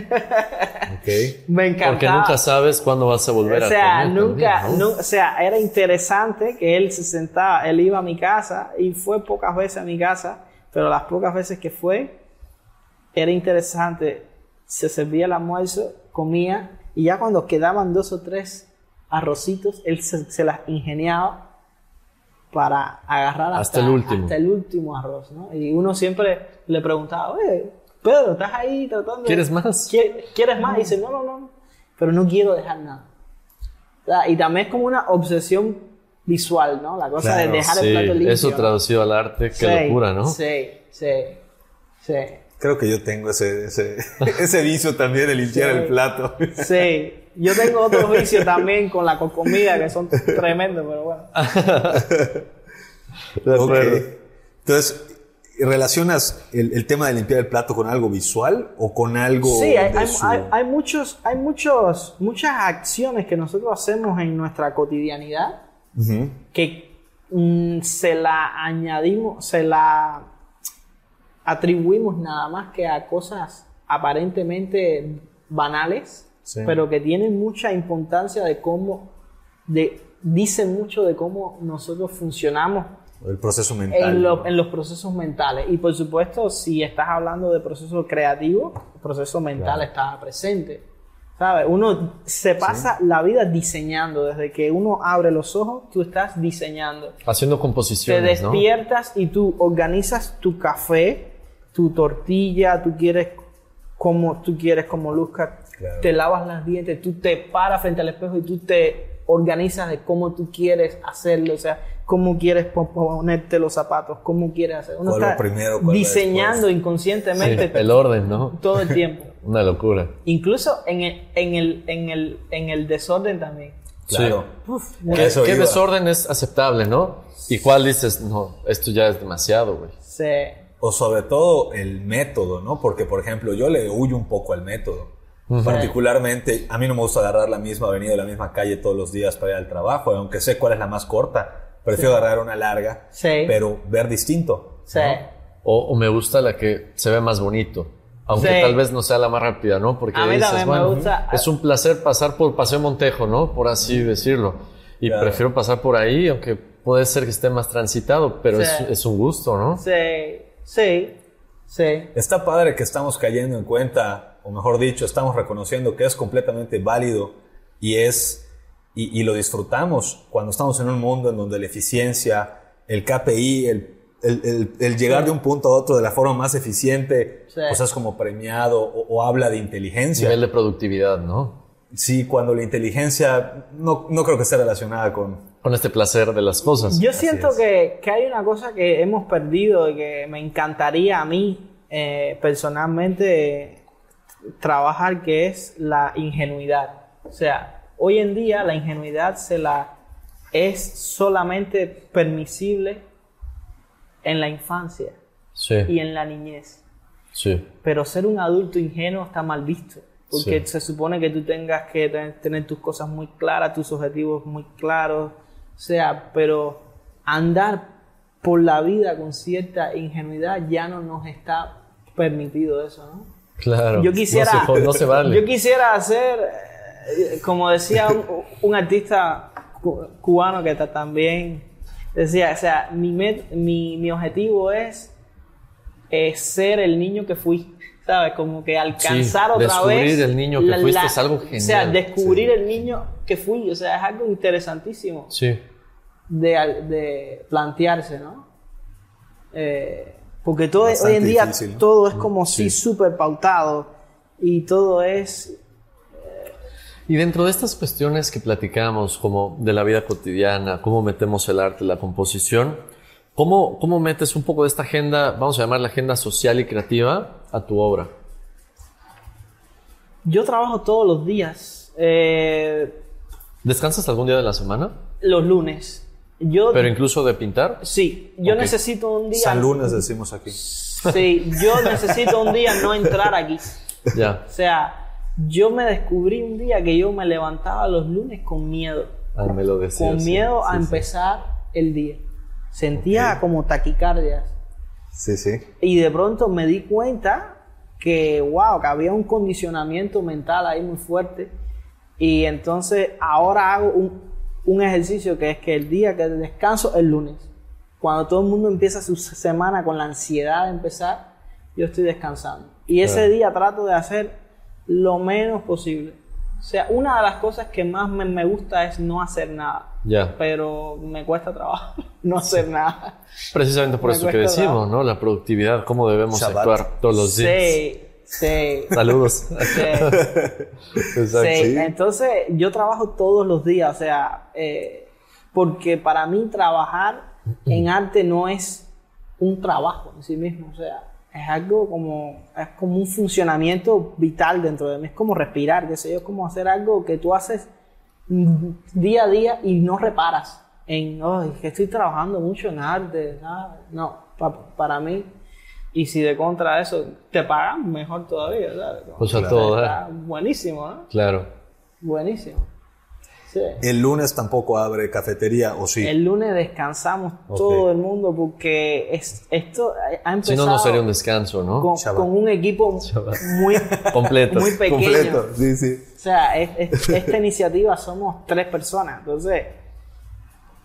Speaker 3: Ok.
Speaker 2: Me encantaba.
Speaker 1: Porque nunca sabes cuándo vas a volver
Speaker 2: o
Speaker 1: a comer
Speaker 2: nunca,
Speaker 1: también, ¿no?
Speaker 2: o sea, era interesante que él se sentaba, él iba a mi casa y fue pocas veces a mi casa, pero las pocas veces que fue, era interesante. Se servía el almuerzo, comía y ya cuando quedaban dos o tres arrocitos, él se, se las ingeniaba para agarrar hasta,
Speaker 1: Hasta el último.
Speaker 2: hasta el último arroz, ¿no? Y uno siempre le preguntaba, oye, Pedro, ¿estás ahí tratando?
Speaker 1: ¿Quieres más?
Speaker 2: ¿Qui- ¿Quieres más? Y dice, no, no, no, pero no quiero dejar nada. O sea, Y también es como una obsesión visual, ¿no? La cosa
Speaker 3: Claro,
Speaker 2: de dejar
Speaker 1: Sí,
Speaker 2: el plato limpio.
Speaker 1: eso traducido al arte, qué
Speaker 2: Sí,
Speaker 1: locura, ¿no?
Speaker 2: Sí, sí, sí.
Speaker 3: Creo que yo tengo ese, ese, ese vicio también de limpiar
Speaker 2: Sí.
Speaker 3: el plato.
Speaker 2: Sí, yo tengo otros vicios también con la co- comida que son tremendos, pero bueno.
Speaker 1: De.
Speaker 3: Entonces, ¿relacionas el, el tema de limpiar el plato con algo visual o con algo
Speaker 2: Sí, hay, hay-
Speaker 3: su-
Speaker 2: hay- hay muchos, hay muchos, muchas acciones que nosotros hacemos en nuestra cotidianidad que mm, se la añadimos, se la atribuimos nada más que a cosas aparentemente banales,
Speaker 3: Sí.
Speaker 2: pero que tienen mucha importancia de cómo, de, dicen mucho de cómo nosotros funcionamos
Speaker 3: El proceso mental.
Speaker 2: en, lo-
Speaker 3: ¿no?
Speaker 2: en los procesos mentales. Y por supuesto, si estás hablando de proceso creativo, el proceso mental está presente. ¿Sabes? Uno se pasa la vida diseñando. Desde que uno abre los ojos, tú estás diseñando.
Speaker 1: Haciendo
Speaker 2: Te
Speaker 1: composiciones, ¿no?
Speaker 2: despiertas y tú organizas tu café, tu tortilla, tú quieres como tú quieres como luzca,
Speaker 3: Claro.
Speaker 2: te lavas los dientes, tú te paras frente al espejo y tú te organizas de cómo tú quieres hacerlo, o sea, cómo quieres po- ponerte los zapatos, cómo quieres hacer. Uno
Speaker 3: ¿Cuál va
Speaker 2: está
Speaker 3: primero,
Speaker 2: diseñando
Speaker 3: después?
Speaker 1: Sí,
Speaker 2: inconscientemente
Speaker 1: el orden, ¿no?
Speaker 2: todo el tiempo.
Speaker 1: Una locura.
Speaker 2: Incluso en el, en el, en el, en el desorden también.
Speaker 3: Claro.
Speaker 1: ¿Qué,
Speaker 3: A eso
Speaker 1: qué
Speaker 3: iba.
Speaker 1: desorden es aceptable, no? ¿Y cuál dices, no, esto ya es demasiado, güey?
Speaker 2: Se,
Speaker 3: O sobre todo el método, ¿no? Porque, por ejemplo, yo le huyo un poco al método. Particularmente, a mí no me gusta agarrar la misma avenida la misma calle todos los días para ir al trabajo, aunque sé cuál es la más corta. Prefiero agarrar una larga,
Speaker 2: Sí.
Speaker 3: pero ver distinto.
Speaker 2: se,
Speaker 1: O, o me gusta la que se ve más bonito. Aunque
Speaker 2: Sí.
Speaker 1: tal vez no sea la más rápida, ¿no? Porque
Speaker 2: A mí
Speaker 1: dices,
Speaker 2: me
Speaker 1: bueno,
Speaker 2: gusta-
Speaker 1: es un placer pasar por Paseo Montejo, ¿no? Por así decirlo. Y
Speaker 3: Claro.
Speaker 1: prefiero pasar por ahí, aunque puede ser que esté más transitado, pero
Speaker 2: Sí.
Speaker 1: es, es un gusto, ¿no?
Speaker 2: Sí, sí, sí.
Speaker 3: Está padre que estamos cayendo en cuenta, o mejor dicho, estamos reconociendo que es completamente válido y es y, y lo disfrutamos cuando estamos en un mundo en donde la eficiencia, el KPI, el, el- el- el llegar de un punto a otro de la forma más eficiente,
Speaker 2: Sí.
Speaker 3: pues es como premiado o, o habla de inteligencia.
Speaker 1: Nivel de productividad, ¿no?
Speaker 3: Sí, cuando la inteligencia no, no creo que esté relacionada con...
Speaker 1: Con este placer de las cosas.
Speaker 2: Yo siento
Speaker 3: es.
Speaker 2: que, que hay una cosa que hemos perdido y que me encantaría a mí eh, personalmente trabajar, que es la ingenuidad. O sea, hoy en día la ingenuidad se la es solamente permisible en la infancia
Speaker 1: Sí,
Speaker 2: y en la niñez.
Speaker 1: sí.
Speaker 2: Pero ser un adulto ingenuo está mal visto. Porque
Speaker 1: Sí.
Speaker 2: se supone que tú tengas que ten- tener tus cosas muy claras, tus objetivos muy claros. O sea, pero andar por la vida con cierta ingenuidad ya no nos está permitido eso, ¿no?
Speaker 1: Claro.
Speaker 2: Yo quisiera,
Speaker 1: No se, jo- no se vale.
Speaker 2: yo quisiera hacer, eh, como decía un, un artista cu- cubano que ta- también decía, o sea, mi, met- mi, mi objetivo es eh, ser el niño que fui, ¿sabes? Como que alcanzar
Speaker 1: Sí,
Speaker 2: otra
Speaker 1: descubrir
Speaker 2: vez.
Speaker 1: el niño que fuiste es algo
Speaker 2: O sea,
Speaker 1: genial.
Speaker 2: descubrir el niño que fui, o sea, es algo interesantísimo.
Speaker 1: Sí.
Speaker 2: de, de plantearse, ¿no? Eh, porque todo hoy en día
Speaker 3: difícil, ¿no?
Speaker 2: todo es como si súper pautado y todo es
Speaker 1: Y dentro de estas cuestiones que platicamos, como de la vida cotidiana, cómo metemos el arte, la composición, ¿cómo, cómo metes un poco de esta agenda, vamos a llamarla agenda social y creativa, a tu obra?
Speaker 2: Yo trabajo todos los días, eh,
Speaker 1: ¿Descansas algún día de la semana?
Speaker 2: los lunes. Yo,
Speaker 1: Pero incluso de pintar.
Speaker 2: sí, yo necesito un día.
Speaker 3: San lunes decimos aquí.
Speaker 2: Sí, yo necesito un día no entrar aquí.
Speaker 1: Ya.
Speaker 2: O sea, yo me descubrí un día que yo me levantaba los lunes con miedo.
Speaker 1: Ah, me lo decías.
Speaker 2: Con
Speaker 1: sí,
Speaker 2: miedo a
Speaker 1: sí, sí.
Speaker 2: empezar el día. Sentía como taquicardias.
Speaker 3: Sí, sí.
Speaker 2: Y de pronto me di cuenta que, wow, que había un condicionamiento mental ahí muy fuerte. Y entonces ahora hago un, un ejercicio que es que el día que descanso es el lunes. Cuando todo el mundo empieza su semana con la ansiedad de empezar, yo estoy descansando. Y ese
Speaker 1: Claro.
Speaker 2: día trato de hacer lo menos posible. O sea, una de las cosas que más me, me gusta es no hacer nada.
Speaker 1: Ya.
Speaker 2: Pero me cuesta trabajo no hacer nada.
Speaker 1: Precisamente por
Speaker 2: Me
Speaker 1: eso que decimos, ¿no? La productividad, cómo debemos
Speaker 3: Shabbat.
Speaker 1: actuar todos los días.
Speaker 2: Sí, sí.
Speaker 1: Saludos.
Speaker 2: sí. Entonces yo trabajo todos los días, o sea, eh, porque para mí trabajar en arte no es un trabajo en sí mismo, o sea, es algo como, es como un funcionamiento vital dentro de mí, es como respirar, qué sé yo, es como hacer algo que tú haces día a día y no reparas en, oh, que estoy trabajando mucho en arte, ¿sabes? no, pa- para mí, y si de contra eso te pagan, mejor todavía, ¿sabes?
Speaker 1: Pues a
Speaker 3: Claro.
Speaker 1: todo
Speaker 2: Está buenísimo, ¿no?
Speaker 1: Claro.
Speaker 2: Buenísimo. Sí.
Speaker 3: El lunes tampoco abre cafetería, ¿o sí?
Speaker 2: El lunes descansamos todo el mundo porque es, esto ha
Speaker 1: Si
Speaker 2: empezado
Speaker 1: no, no sería un descanso, ¿no?
Speaker 2: con, un equipo muy,
Speaker 1: Completo.
Speaker 2: muy pequeño.
Speaker 3: Completo, sí, sí.
Speaker 2: O sea, es- es- esta iniciativa somos tres personas, entonces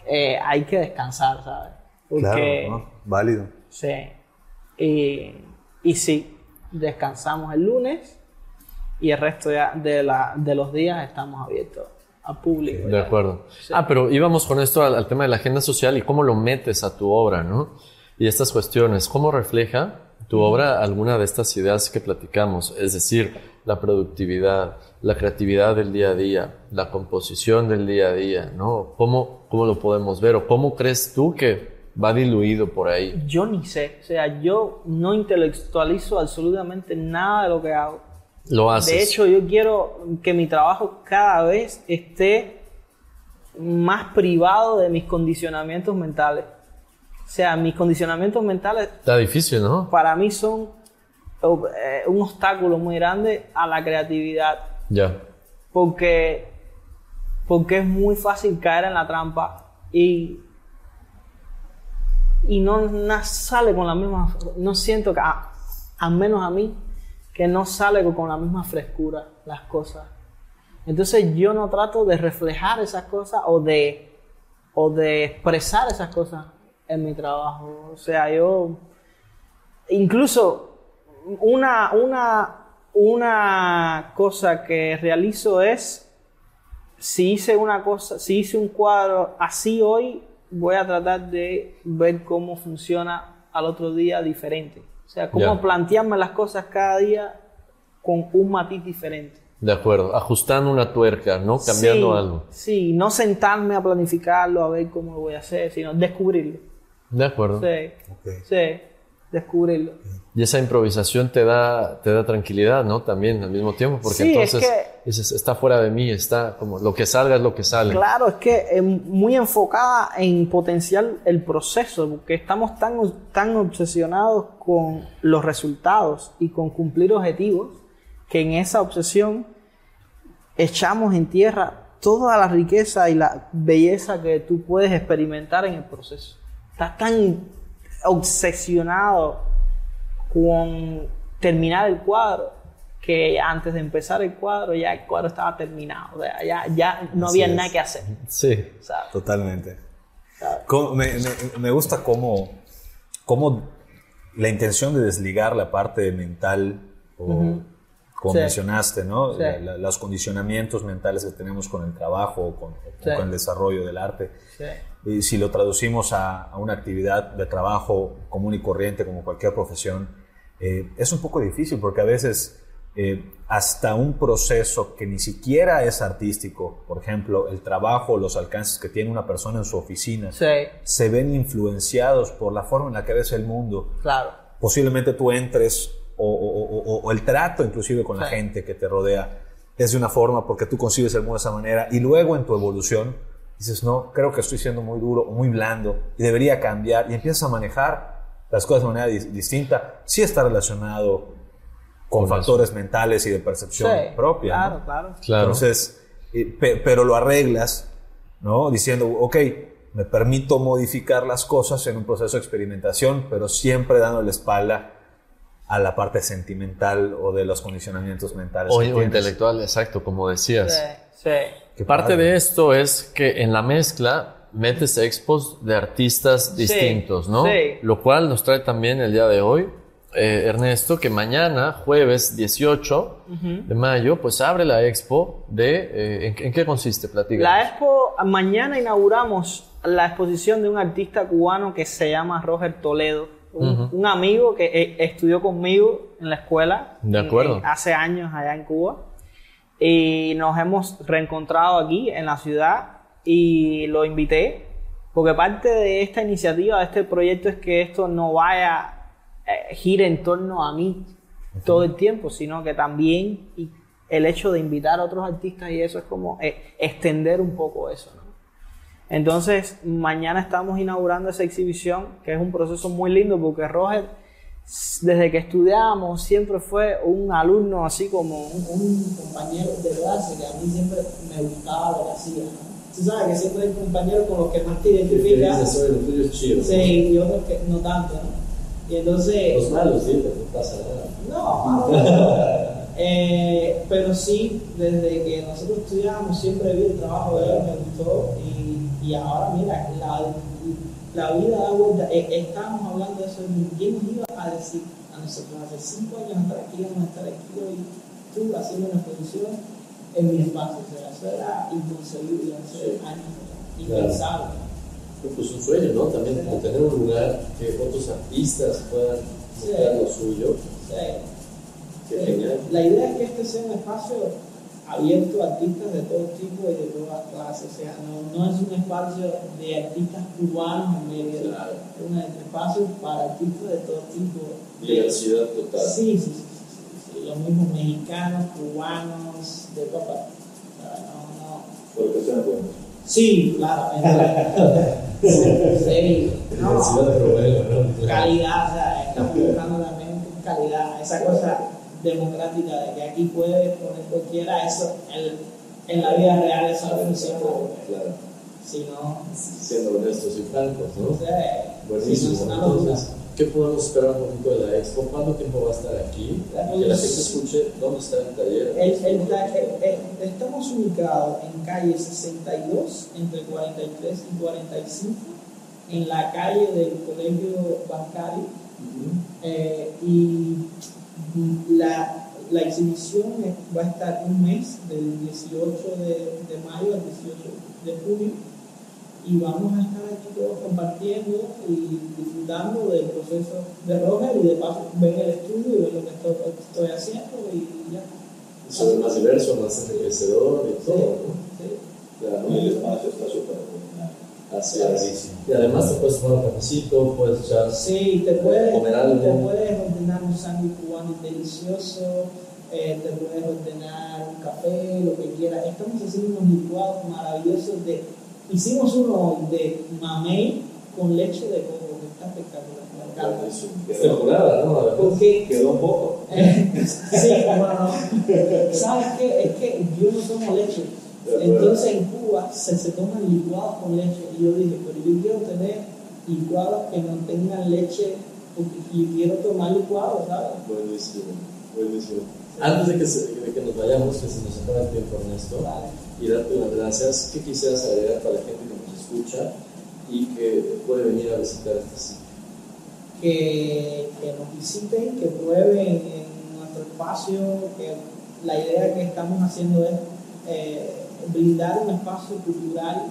Speaker 2: eh, hay que descansar, ¿sabes? Porque,
Speaker 3: Claro, ¿no? válido.
Speaker 2: sí. Y, y sí, descansamos el lunes y el resto ya de, la, de los días estamos abiertos al público.
Speaker 1: De acuerdo. Ah, pero íbamos con esto al, al tema de la agenda social y cómo lo metes a tu obra, ¿no? Y estas cuestiones, ¿cómo refleja tu obra alguna de estas ideas que platicamos? Es decir, la productividad, la creatividad del día a día, la composición del día a día, ¿no? ¿Cómo, cómo lo podemos ver o cómo crees tú que va diluido por ahí?
Speaker 2: Yo ni sé, o sea, yo no intelectualizo absolutamente nada de lo que hago.
Speaker 1: Lo haces.
Speaker 2: De hecho, yo quiero que mi trabajo cada vez esté más privado de mis condicionamientos mentales. O sea, mis condicionamientos mentales
Speaker 1: Está difícil, ¿no?
Speaker 2: para mí son eh, un obstáculo muy grande a la creatividad.
Speaker 1: Ya.
Speaker 2: Porque, porque es muy fácil caer en la trampa y, y no, no sale con la misma, no siento que, a- al menos a mí, que no sale con la misma frescura las cosas. Entonces yo no trato de reflejar esas cosas o de, o de expresar esas cosas en mi trabajo. O sea, yo incluso una, una, una cosa que realizo es si hice una cosa, si hice un cuadro así hoy, voy a tratar de ver cómo funciona al otro día diferente. O sea, cómo
Speaker 1: Ya.
Speaker 2: plantearme las cosas cada día con un matiz diferente.
Speaker 1: De acuerdo. Ajustando una tuerca, ¿no? Cambiando
Speaker 2: sí,
Speaker 1: algo.
Speaker 2: Sí, no sentarme a planificarlo, a ver cómo lo voy a hacer, sino descubrirlo.
Speaker 1: De acuerdo.
Speaker 2: Sí, sí, descubrirlo.
Speaker 1: Y esa improvisación te da, te da tranquilidad, ¿no? También al mismo tiempo, porque
Speaker 2: Sí, es
Speaker 1: entonces
Speaker 2: que-
Speaker 1: dices, está fuera de mí, está como lo que salga es lo que sale.
Speaker 2: Claro, es que es muy enfocada en potenciar el proceso, porque estamos tan, tan obsesionados con los resultados y con cumplir objetivos, que en esa obsesión echamos en tierra toda la riqueza y la belleza que tú puedes experimentar en el proceso. Estás tan obsesionado con terminar el cuadro que antes de empezar el cuadro ya el cuadro estaba terminado, o sea, ya, ya no
Speaker 3: Así
Speaker 2: había
Speaker 3: es.
Speaker 2: nada que hacer.
Speaker 1: Sí.
Speaker 2: ¿sabes?
Speaker 3: Totalmente. Me, me- me gusta cómo, cómo la intención de desligar la parte mental, o, como
Speaker 2: Sí.
Speaker 3: mencionaste, ¿no?
Speaker 2: Sí.
Speaker 3: La- la- los condicionamientos mentales que tenemos con el trabajo o con, o con el desarrollo del arte. Y si lo traducimos a, a una actividad de trabajo común y corriente como cualquier profesión, eh, es un poco difícil porque a veces eh, hasta un proceso que ni siquiera es artístico, por ejemplo, el trabajo, los alcances que tiene una persona en su oficina,
Speaker 2: Sí,
Speaker 3: se ven influenciados por la forma en la que ves el mundo.
Speaker 2: claro.
Speaker 3: Posiblemente tú entres o, o- o- o el trato inclusive con la gente que te rodea es de una forma porque tú concibes el mundo de esa manera y luego en tu evolución dices, no, creo que estoy siendo muy duro o muy blando y debería cambiar y empiezas a manejar las cosas de manera dis- distinta. Sí está relacionado con,
Speaker 1: Con
Speaker 3: factores mentales y de percepción
Speaker 2: Sí,
Speaker 3: propia. ¿no?
Speaker 2: Claro, claro.
Speaker 1: Claro.
Speaker 3: Entonces, eh, pe- pero lo arreglas, ¿no? Diciendo, ok, me permito modificar las cosas en un proceso de experimentación, pero siempre dando la espalda a la parte sentimental o de los condicionamientos mentales.
Speaker 1: o, o intelectual, exacto, como decías.
Speaker 2: Sí, sí.
Speaker 1: Parte
Speaker 3: padre.
Speaker 1: de esto es que en la mezcla metes expos de artistas distintos, ¿no?
Speaker 2: sí.
Speaker 1: Lo cual nos trae también el día de hoy, eh, Ernesto, que mañana, jueves 18 de mayo, pues abre la expo de... eh, ¿en, en qué consiste? Platícanos.
Speaker 2: La expo, mañana inauguramos la exposición de un artista cubano que se llama Roger Toledo, un, un amigo que eh, estudió conmigo en la escuela
Speaker 1: De acuerdo.
Speaker 2: en- hace años allá en Cuba y nos hemos reencontrado aquí en la ciudad y lo invité porque parte de esta iniciativa, de este proyecto es que esto no vaya eh, gire en torno a mí todo el tiempo, sino que también y el hecho de invitar a otros artistas y eso es como eh, extender un poco eso. ¿no? Entonces, mañana estamos inaugurando esa exhibición, que es un proceso muy lindo porque Roger, desde que estudiábamos, siempre fue un alumno así como un, un compañero de clase que a mí siempre me gustaba lo que hacía. ¿no? Tú sabes que siempre hay compañeros con los que más te identificas.
Speaker 5: lo tuyo es chido.
Speaker 2: Sí, y otros que no tanto, ¿no? Y entonces...
Speaker 5: Los malos, sí, pero no pasa nada.
Speaker 2: No, eh, pero sí, desde que nosotros estudiábamos siempre vi el trabajo de él, me gustó y, y ahora mira, la, la vida da vuelta. Eh, estábamos hablando de eso, ¿quién nos iba a decir a nosotros hace cinco años atrás que íbamos a estar aquí hoy, tú haciendo una exposición en mi espacio? O sea, eso era inconcebible hace años impensable.
Speaker 5: Pues un sueño, ¿no? También como tener un lugar que otros artistas puedan mostrar lo suyo.
Speaker 2: Sí. La idea es que este sea un espacio abierto a artistas de todo tipo y de todas clases. O sea, no, no es un espacio de artistas cubanos en medio,
Speaker 5: Claro.
Speaker 2: es un espacio para artistas de todo tipo.
Speaker 5: Diversidad total.
Speaker 2: Sí, sí, sí, sí, sí. Los mismos mexicanos, cubanos, de. O sea, no, no.
Speaker 5: Por sean buenos.
Speaker 2: Sí, claramente. sí, no.
Speaker 5: De ¿no?
Speaker 2: calidad, o sea, estamos buscando también calidad, esa cosa democrática de que aquí puede poner cualquiera, eso en, en la vida real eso no funciona.
Speaker 5: Claro.
Speaker 2: Si no,
Speaker 5: Siendo honestos y francos, ¿no?
Speaker 2: sea, si no
Speaker 5: Buenísimo. ¿Qué podemos esperar un poquito de la expo? ¿Cuánto tiempo va a estar aquí? Que la gente escuche dónde está el taller.
Speaker 2: El- el- la- el- el- estamos ubicados en calle 62, entre 43 y 45, en la calle del Colegio Bancario. Eh, y la, la exhibición va a estar un mes, del 18 de, de mayo al 18 de junio, y vamos a estar aquí todos compartiendo y disfrutando del proceso de Roger y de paso ven el estudio y ven lo que estoy, estoy haciendo y ya.
Speaker 5: Eso es más diverso, más enriquecedor y todo, ¿no?
Speaker 2: Sí.
Speaker 5: Claro.
Speaker 6: Y el espacio está súper bueno.
Speaker 5: Así es. Y además te puedes tomar un cafecito, puedes echar.
Speaker 2: Sí, te puedes,
Speaker 5: Comer algo.
Speaker 2: te puedes ordenar un sándwich cubano delicioso, eh, te puedes ordenar un café, lo que quieras. Estamos haciendo unos licuados maravillosos de... Hicimos uno de mamey con leche de coco, que está espectacular. me encanta.
Speaker 5: Es temporada, ¿no?
Speaker 2: Porque
Speaker 6: Quedó un poco.
Speaker 2: Eh, sí, bueno, no. ¿Sabes qué? Es que yo no tomo leche. Entonces en Cuba se, se toman licuados con leche. Y yo dije, pero yo quiero tener licuados que no tengan leche yo quiero tomar licuados, ¿sabes?
Speaker 5: Buenísimo, buenísimo. Antes de que, se- de que nos vayamos, que se nos acaba el tiempo, Ernesto,
Speaker 2: Vale.
Speaker 5: Y darte las gracias, ¿qué quisieras agregar para la gente que nos escucha y que puede venir a visitar este sitio?
Speaker 2: que, que nos visiten, que prueben en nuestro espacio, que la idea que estamos haciendo es eh, brindar un espacio cultural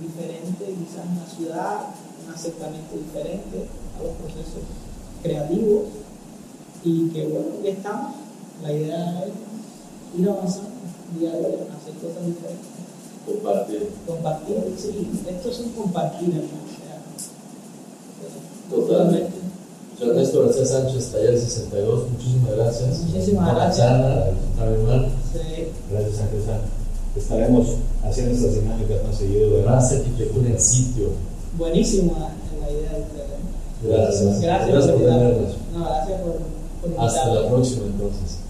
Speaker 2: diferente, quizás una ciudad, un acercamiento diferente a los procesos creativos y que bueno, ya estamos. La idea es ir avanzando día, hacer cosas diferentes.
Speaker 1: Compartir.
Speaker 2: Compartir, sí, esto es un compartir, hermano.
Speaker 1: Totalmente. Yo Ernesto García Sánchez, Taller 62, muchísimas gracias.
Speaker 2: Muchísimas gracias.
Speaker 1: Iván.
Speaker 2: Sí.
Speaker 3: Gracias, San. Estaremos haciendo estas dinámicas más seguido.
Speaker 1: Más arquitectura en sitio.
Speaker 2: Buenísima la idea de ustedes.
Speaker 1: Gracias.
Speaker 2: Gracias,
Speaker 1: Gracias por tenernos.
Speaker 2: No, gracias por, por
Speaker 1: Hasta la próxima entonces.